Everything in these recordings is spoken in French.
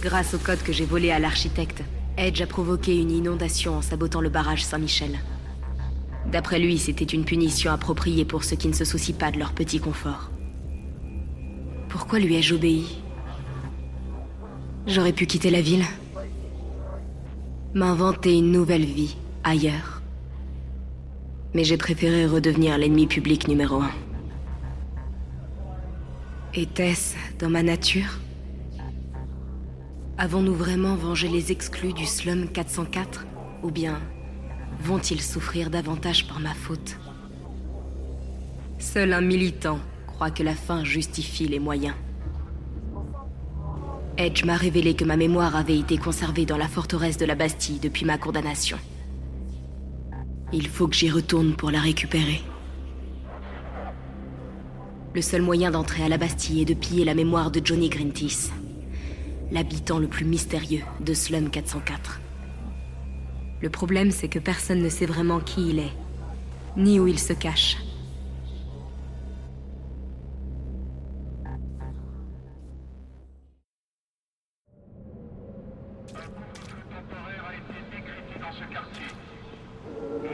Grâce au code que j'ai volé à l'architecte, Edge a provoqué une inondation en sabotant le barrage Saint-Michel. D'après lui, c'était une punition appropriée pour ceux qui ne se soucient pas de leur petit confort. Pourquoi lui ai-je obéi? J'aurais pu quitter la ville. M'inventer une nouvelle vie, ailleurs. Mais j'ai préféré redevenir l'ennemi public numéro un. Était-ce dans ma nature? Avons-nous vraiment vengé les exclus du slum 404 Ou bien vont-ils souffrir davantage par ma faute? Seul un militant croit que la fin justifie les moyens. Edge m'a révélé que ma mémoire avait été conservée dans la forteresse de la Bastille depuis ma condamnation. Il faut que j'y retourne pour la récupérer. Le seul moyen d'entrer à la Bastille est de piller la mémoire de Johnny Grintis, l'habitant le plus mystérieux de Slum 404. Le problème, c'est que personne ne sait vraiment qui il est, ni où il se cache.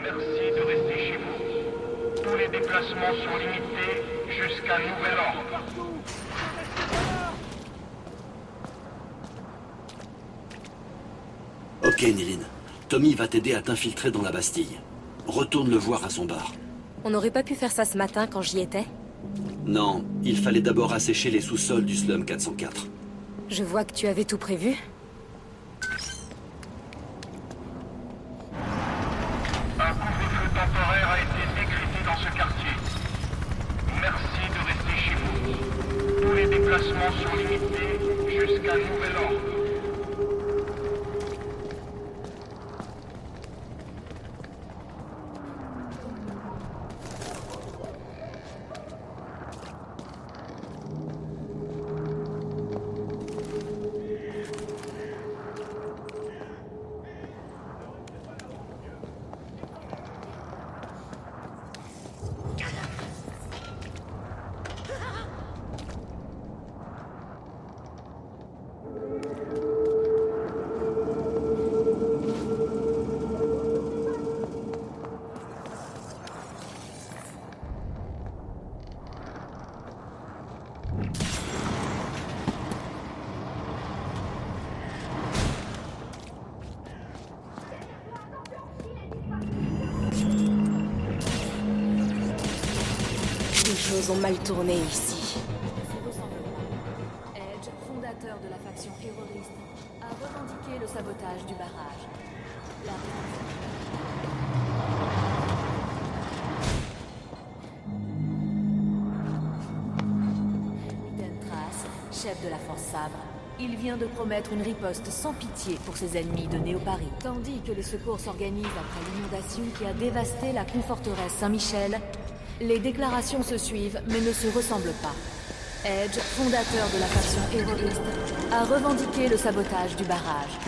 Merci de rester chez vous. Tous les déplacements sont limités jusqu'à nouvel Ok, Nilin. Tommy va t'aider à t'infiltrer dans la Bastille. Retourne le voir à son bar. On n'aurait pas pu faire ça ce matin quand j'y étais Non, il fallait d'abord assécher les sous-sols du slum 404. Je vois que tu avais tout prévu. Les choses ont mal tourné ici. Edge, fondateur de la faction terroriste, a revendiqué le sabotage du barrage. La chef de la Force Sabre, il vient de promettre une riposte sans pitié pour ses ennemis de Néo-Paris. Tandis que les secours s'organisent après l'inondation qui a dévasté la conforteresse Saint-Michel, les déclarations se suivent mais ne se ressemblent pas. Edge, fondateur de la faction terroriste, a revendiqué le sabotage du barrage.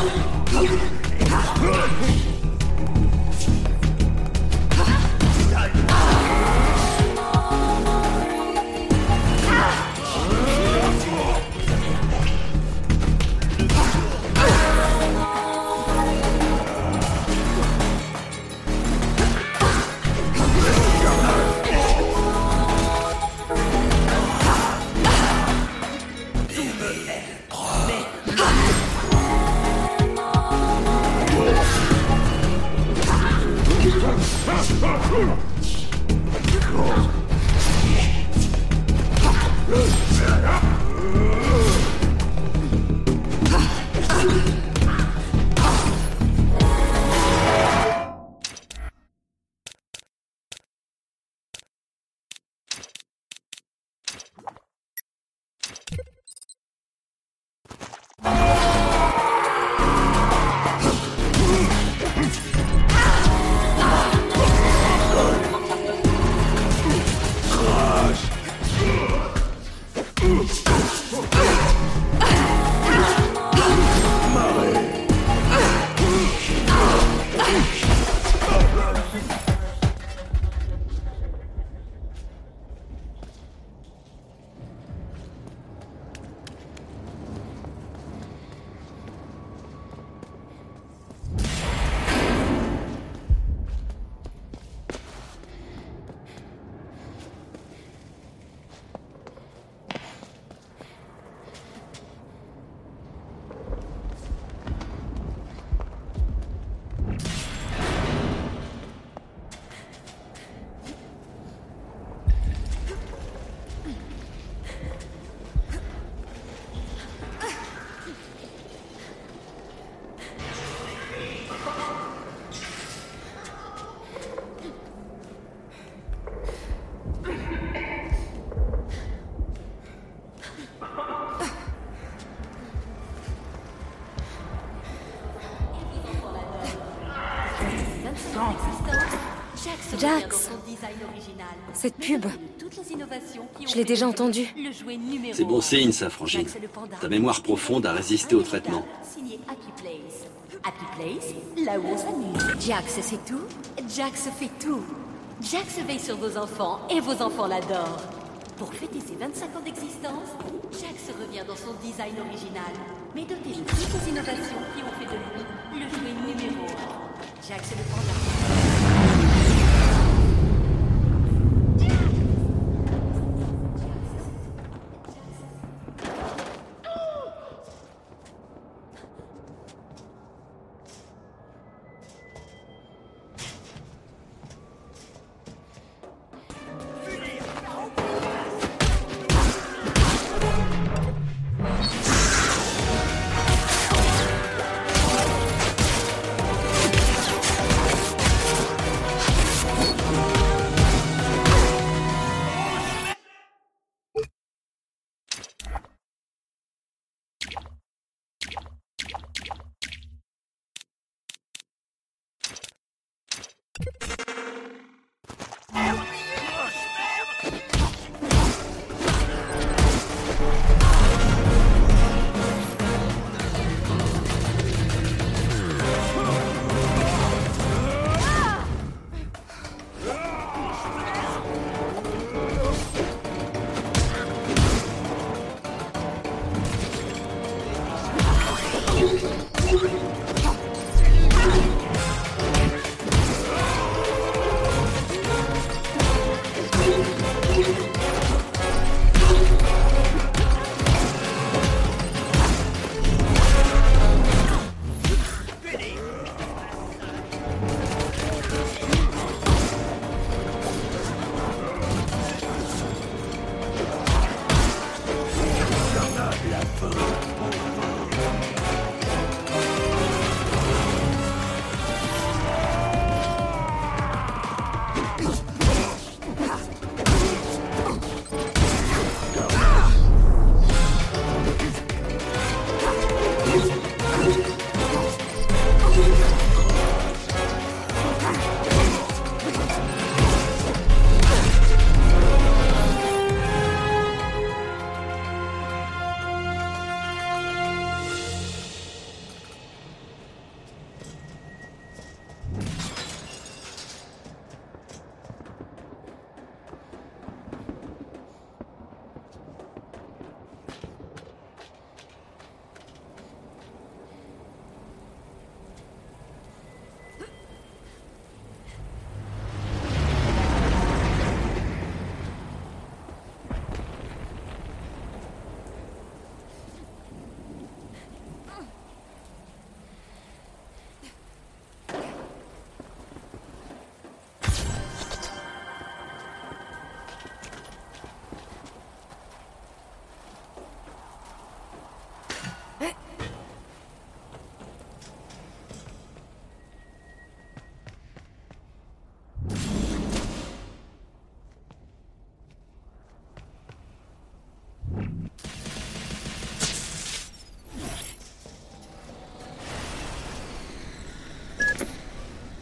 Kaldırın! Jax Cette pub Je l'ai déjà entendue. C'est bon signe, ça, Frangine. Ta mémoire profonde a résisté au traitement. Signé Happy Place. Happy Place, là où on s'amuse. Jax, c'est tout? Jax fait tout. Jax veille sur vos enfants et vos enfants l'adorent. Pour fêter ses 25 ans d'existence, Jax revient dans son design original, mais doté de toutes les innovations qui ont fait de lui le jouet numéro 1. Jax le panda.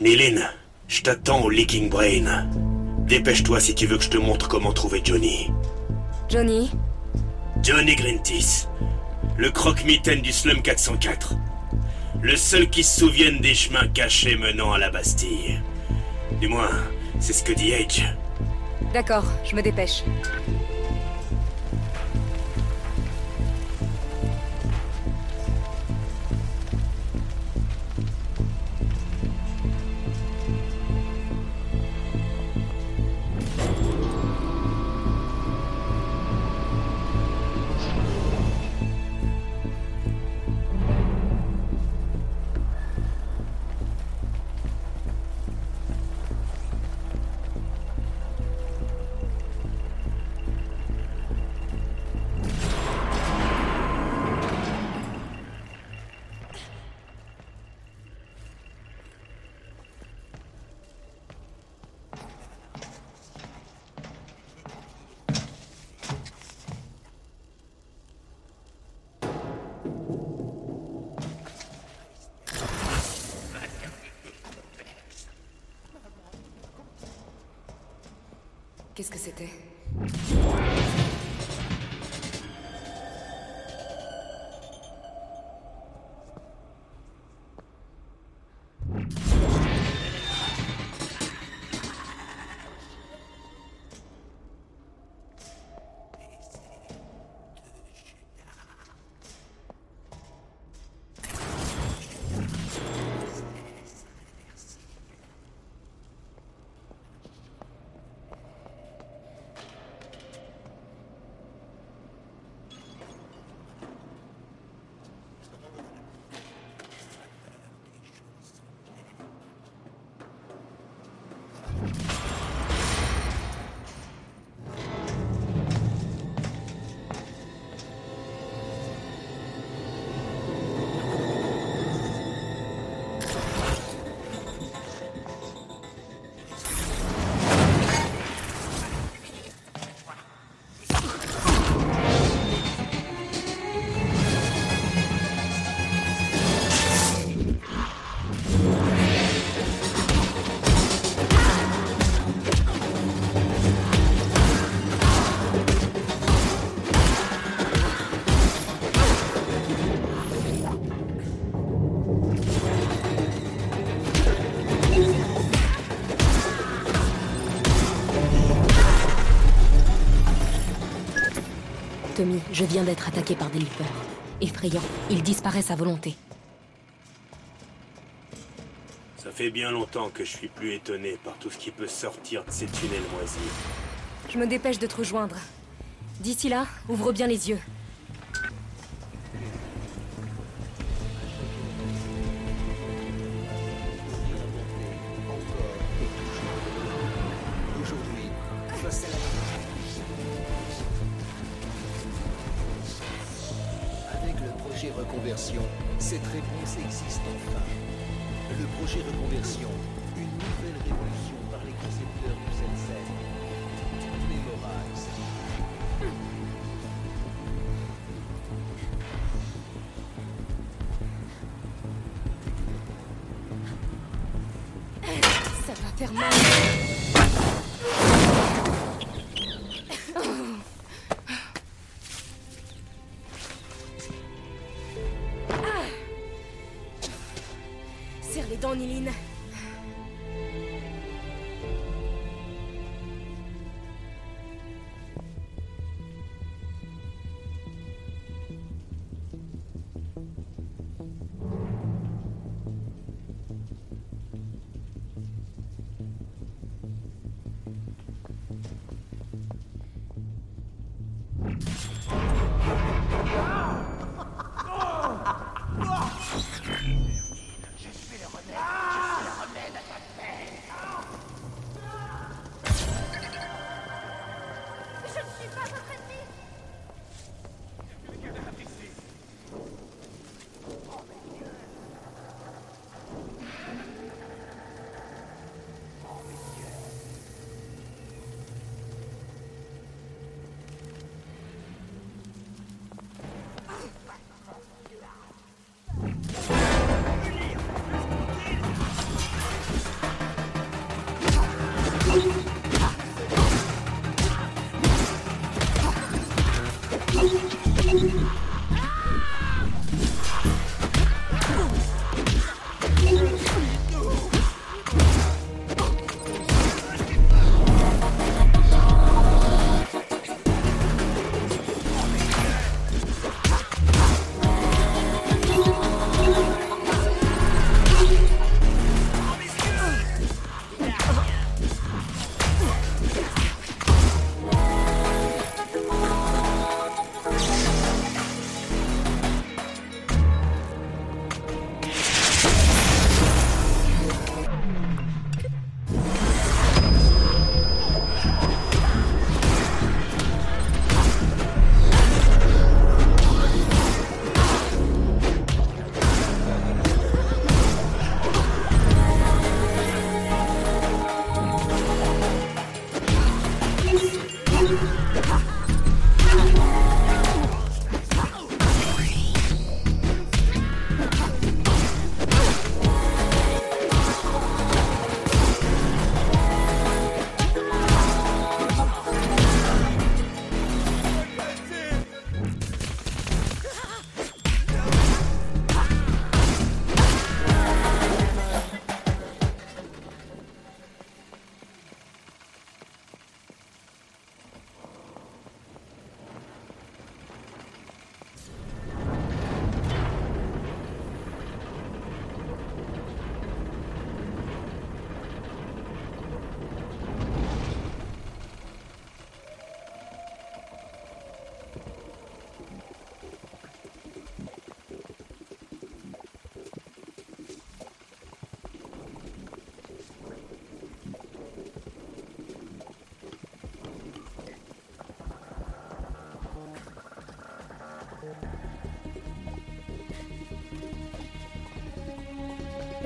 Nilin, je t'attends au Leaking Brain. Dépêche-toi si tu veux que je te montre comment trouver Johnny. Johnny? Johnny Grintis, le croque-mitaine du Slum 404. Le seul qui se souvienne des chemins cachés menant à la Bastille. Du moins, c'est ce que dit Edge. D'accord, je me dépêche. Qu'est-ce que c'était? Je viens d'être attaqué par des leapers. Effrayant, ils disparaissent à volonté. Ça fait bien longtemps que je suis plus étonné par tout ce qui peut sortir de ces tunnels moisis. Je me dépêche de te rejoindre. D'ici là, ouvre bien les yeux.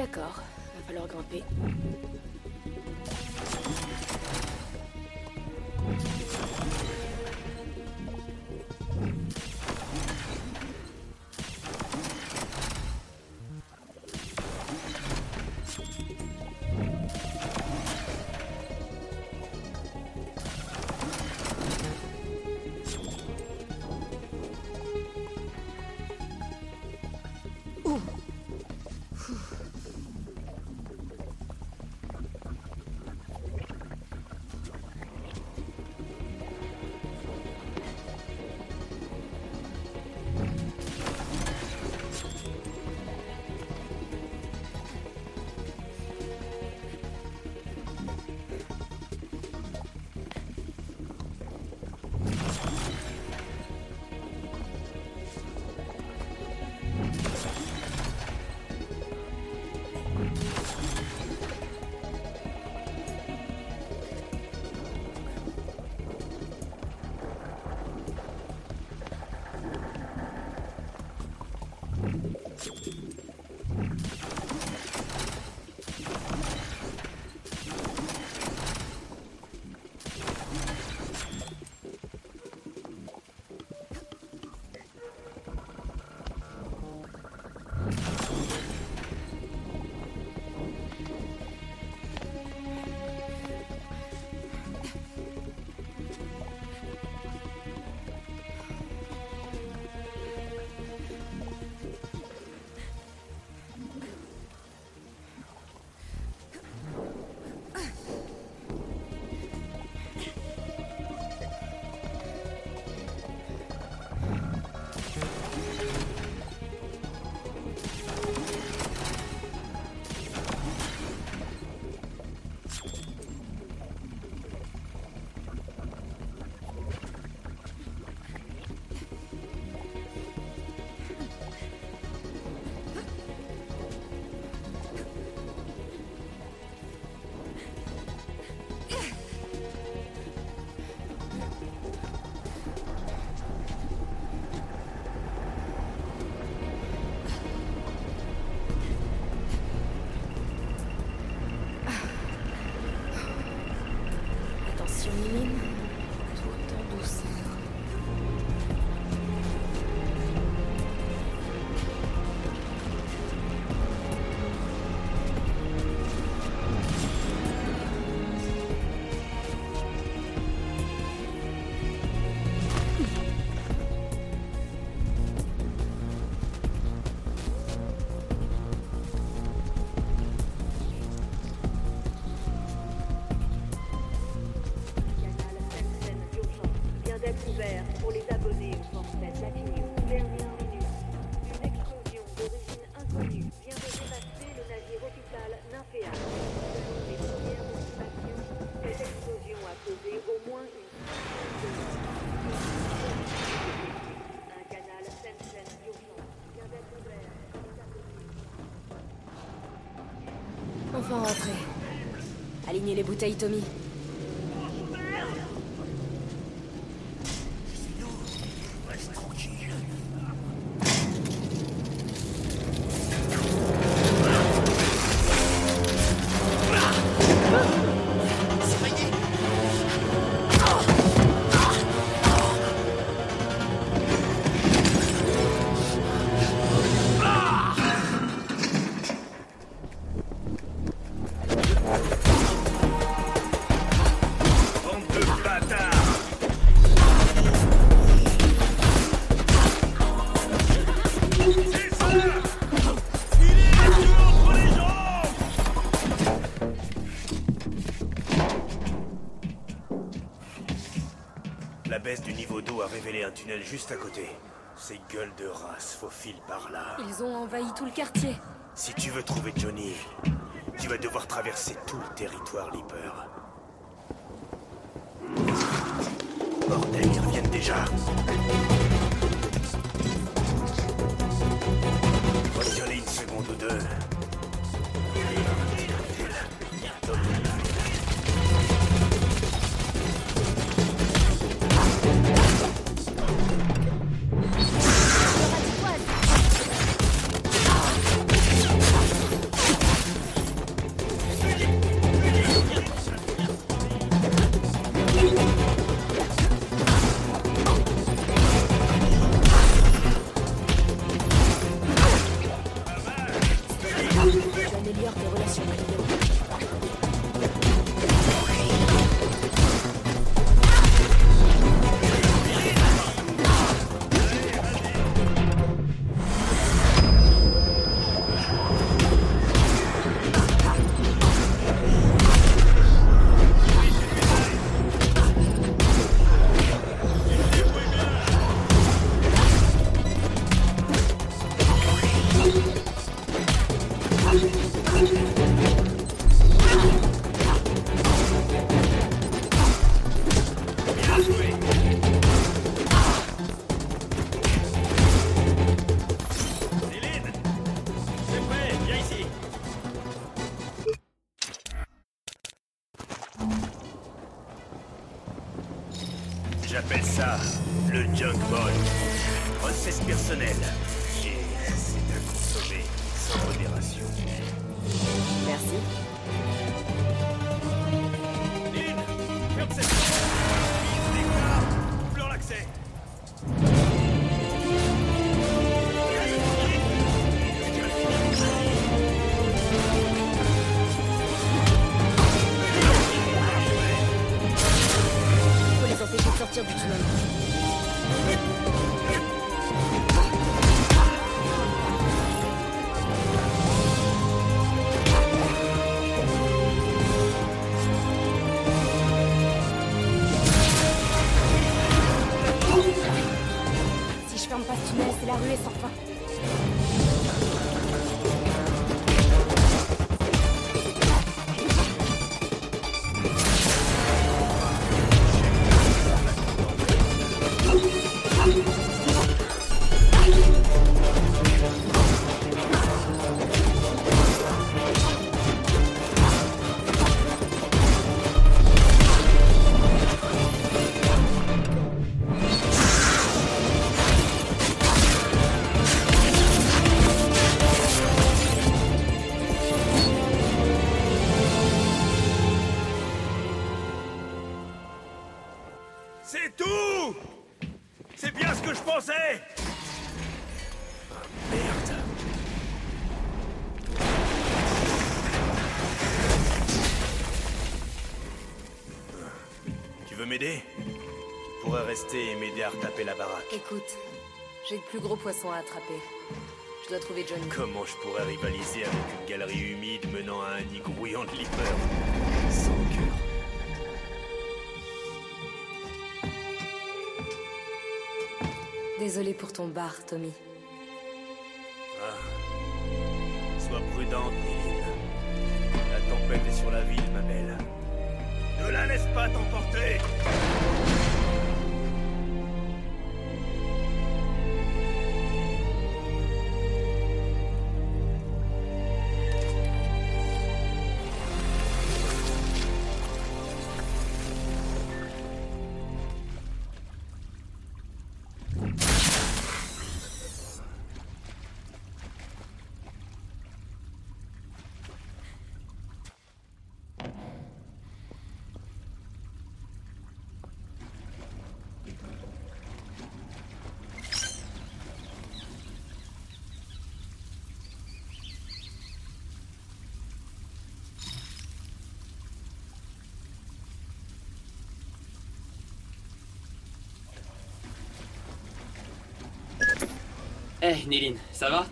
D'accord, va falloir grimper. Alignez les bouteilles, Tommy. La baisse du niveau d'eau a révélé un tunnel juste à côté. Ces gueules de race faufilent par là. Ils ont envahi tout le quartier. Si tu veux trouver Johnny, tu vas devoir traverser tout le territoire Leaper. Bordel, ils reviennent déjà. Une Écoute, j'ai de plus gros poissons à attraper. Je dois trouver Johnny. Comment je pourrais rivaliser avec une galerie humide menant à un nid grouillant de lippers Sans cœur. Désolé pour ton bar, Tommy. Eh, Néline, ça va?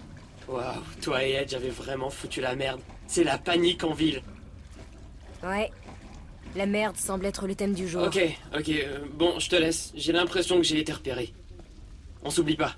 Waouh, toi et Edge avez vraiment foutu la merde. C'est la panique en ville. Ouais. La merde semble être le thème du jour. Ok, ok, euh, bon, je te laisse. J'ai l'impression que j'ai été repéré. On s'oublie pas.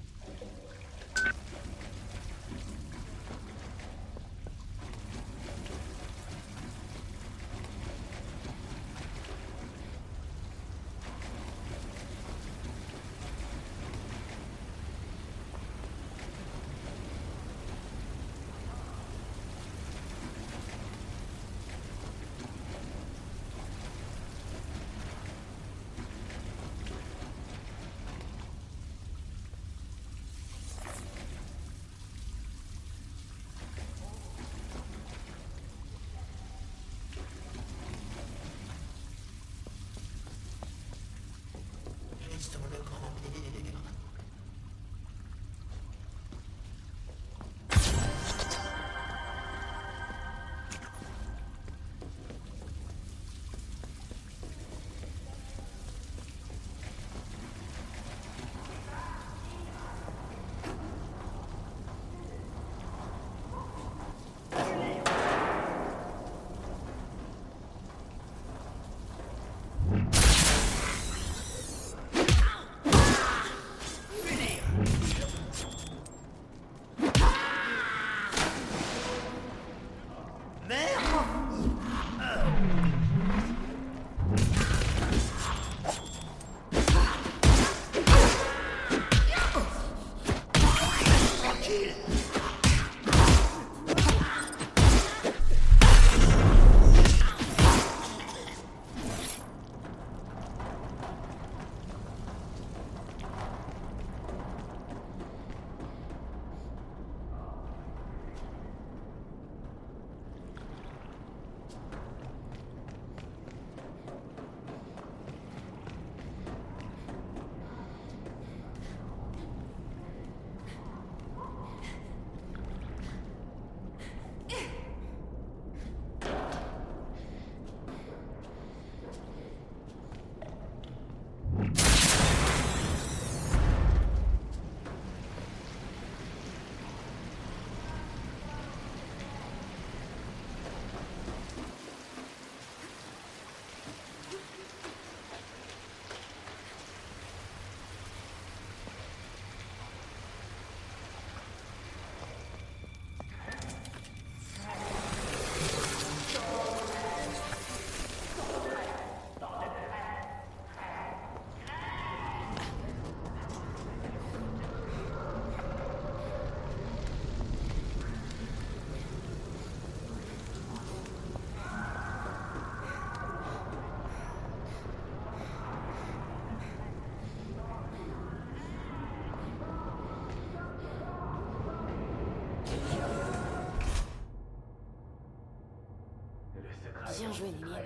Bien joué, Lillian.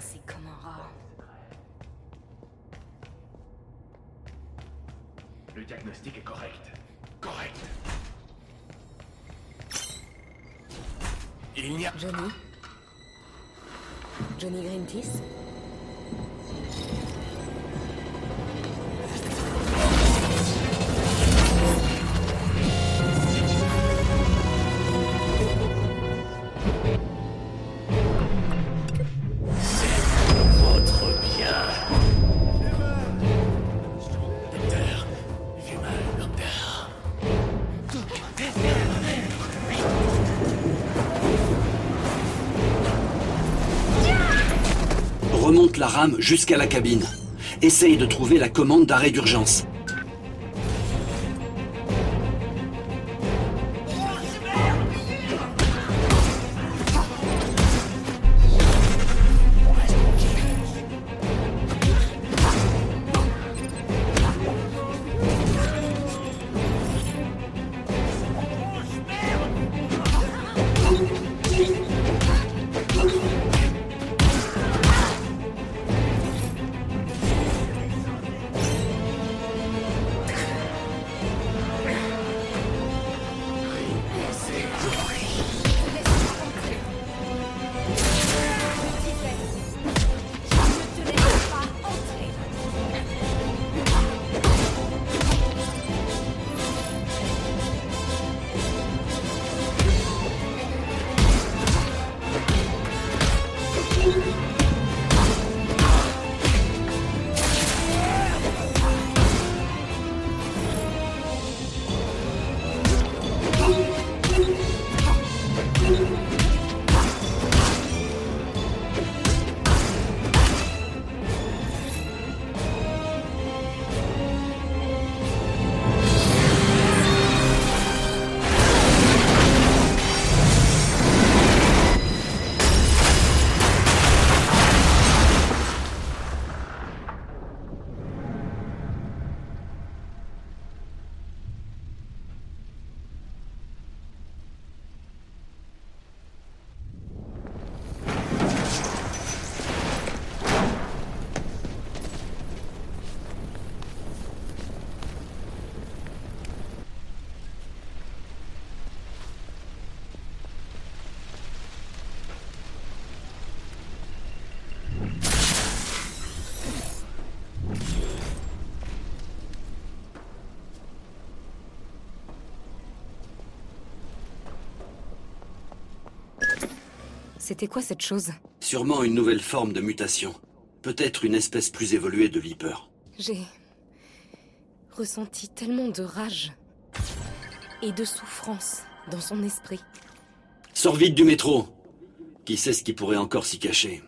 C'est comme un rat. Le diagnostic est correct. Correct. Il n'y a... Johnny? Johnny Greenpeace? Jusqu'à la cabine. Essaye de trouver la commande d'arrêt d'urgence. C'était quoi cette chose Sûrement une nouvelle forme de mutation. Peut-être une espèce plus évoluée de Viper. J'ai ressenti tellement de rage et de souffrance dans son esprit. Sors vite du métro Qui sait ce qui pourrait encore s'y cacher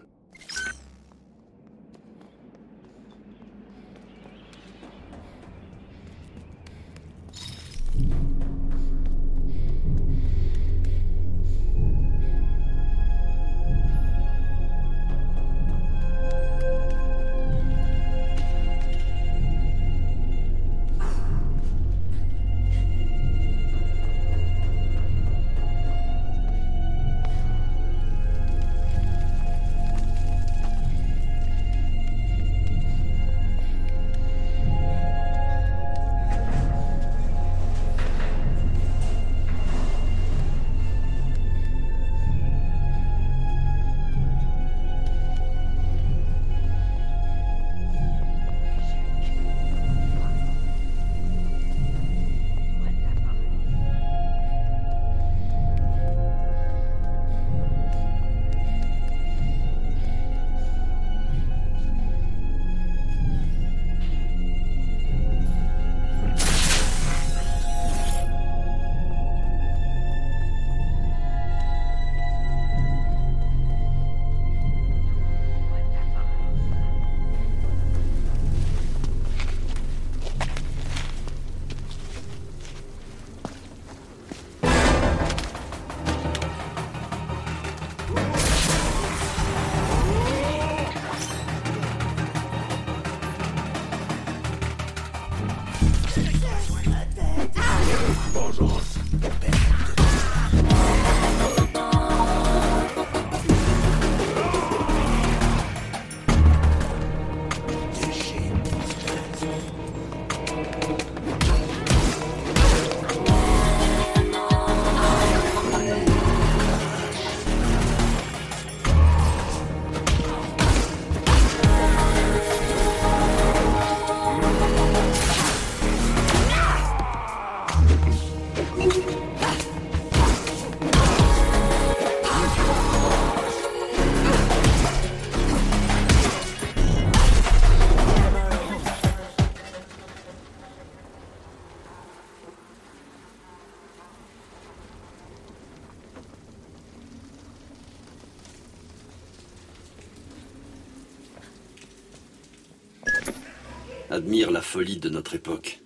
folie de notre époque.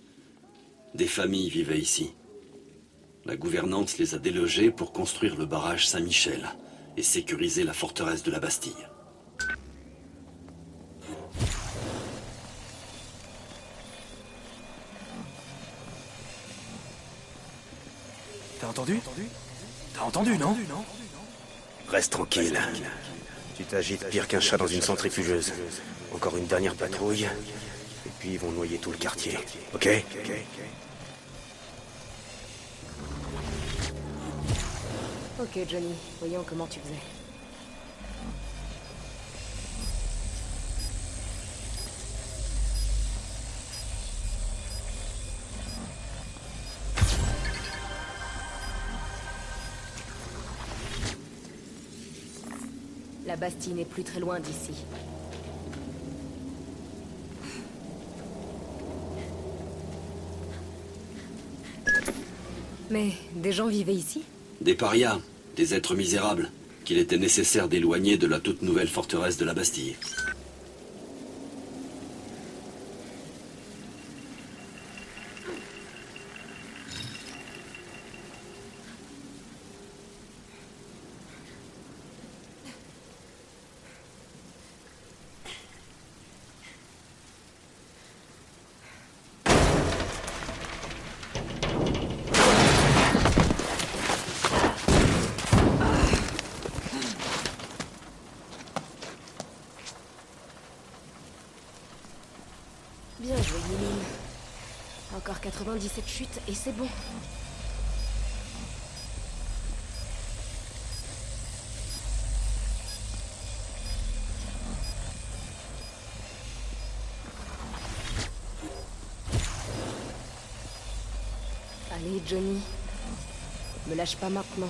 Des familles vivaient ici. La gouvernante les a délogées pour construire le barrage Saint-Michel et sécuriser la forteresse de la Bastille. T'as entendu? T'as entendu, non? Reste tranquille. Tu t'agites pire qu'un chat dans une centrifugeuse. Encore une dernière patrouille, ils vont noyer tout le quartier. Ok? Ok, Johnny, voyons comment tu faisais. La Bastille n'est plus très loin d'ici. Mais des gens vivaient ici Des parias, des êtres misérables, qu'il était nécessaire d'éloigner de la toute nouvelle forteresse de la Bastille. Bien joué, Yéline. Encore 97 chutes et c'est bon. Allez, Johnny. Me lâche pas maintenant.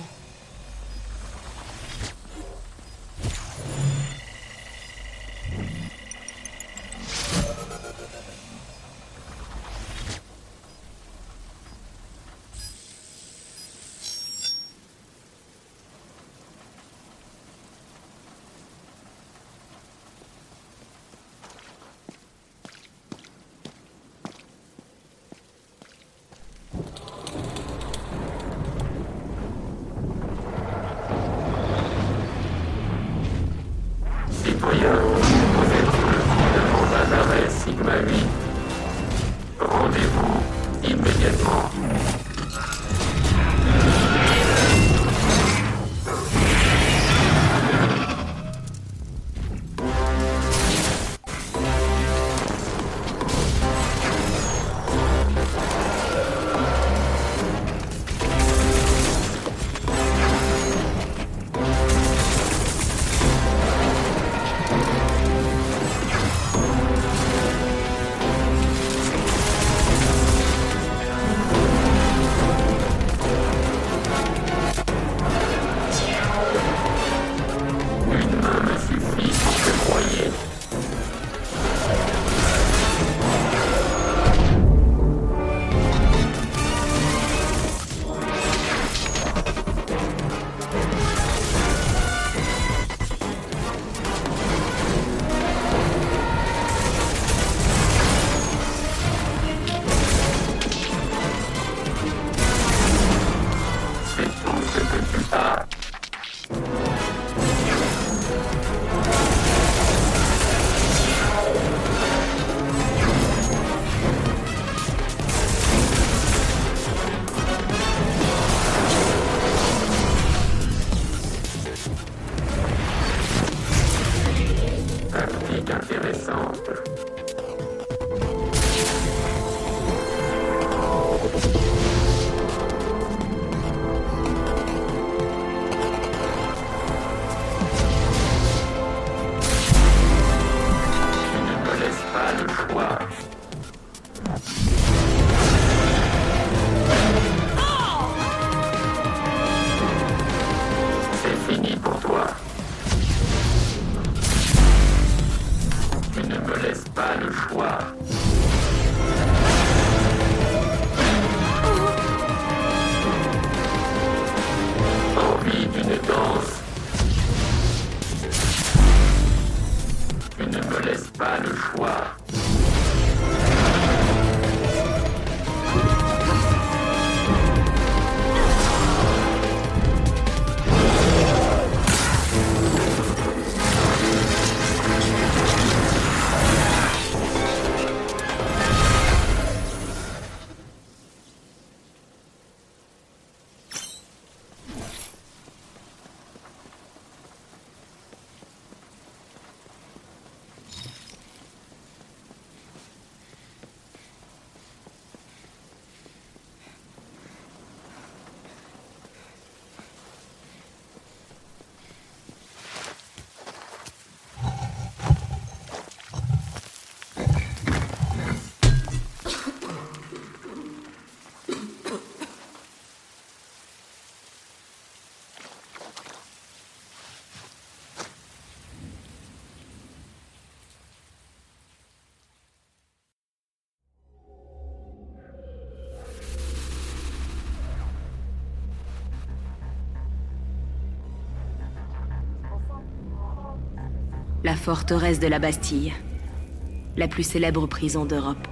pas le choix. La forteresse de la Bastille. La plus célèbre prison d'Europe.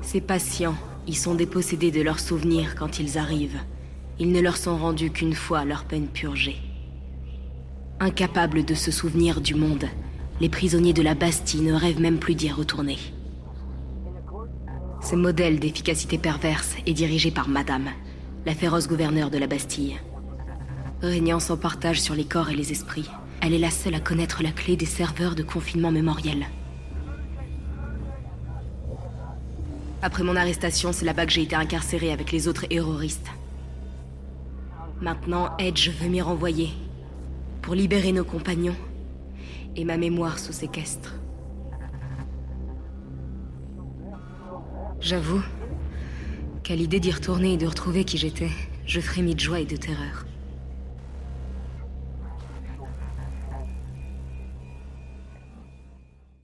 Ces patients y sont dépossédés de leurs souvenirs quand ils arrivent. Ils ne leur sont rendus qu'une fois leur peine purgée. Incapables de se souvenir du monde, les prisonniers de la Bastille ne rêvent même plus d'y retourner. Ce modèle d'efficacité perverse est dirigé par Madame, la féroce gouverneure de la Bastille. Régnant son partage sur les corps et les esprits, elle est la seule à connaître la clé des serveurs de confinement mémoriel. Après mon arrestation, c'est là-bas que j'ai été incarcéré avec les autres terroristes. Maintenant, Edge veut m'y renvoyer. Pour libérer nos compagnons. Et ma mémoire sous séquestre. J'avoue qu'à l'idée d'y retourner et de retrouver qui j'étais, je frémis de joie et de terreur.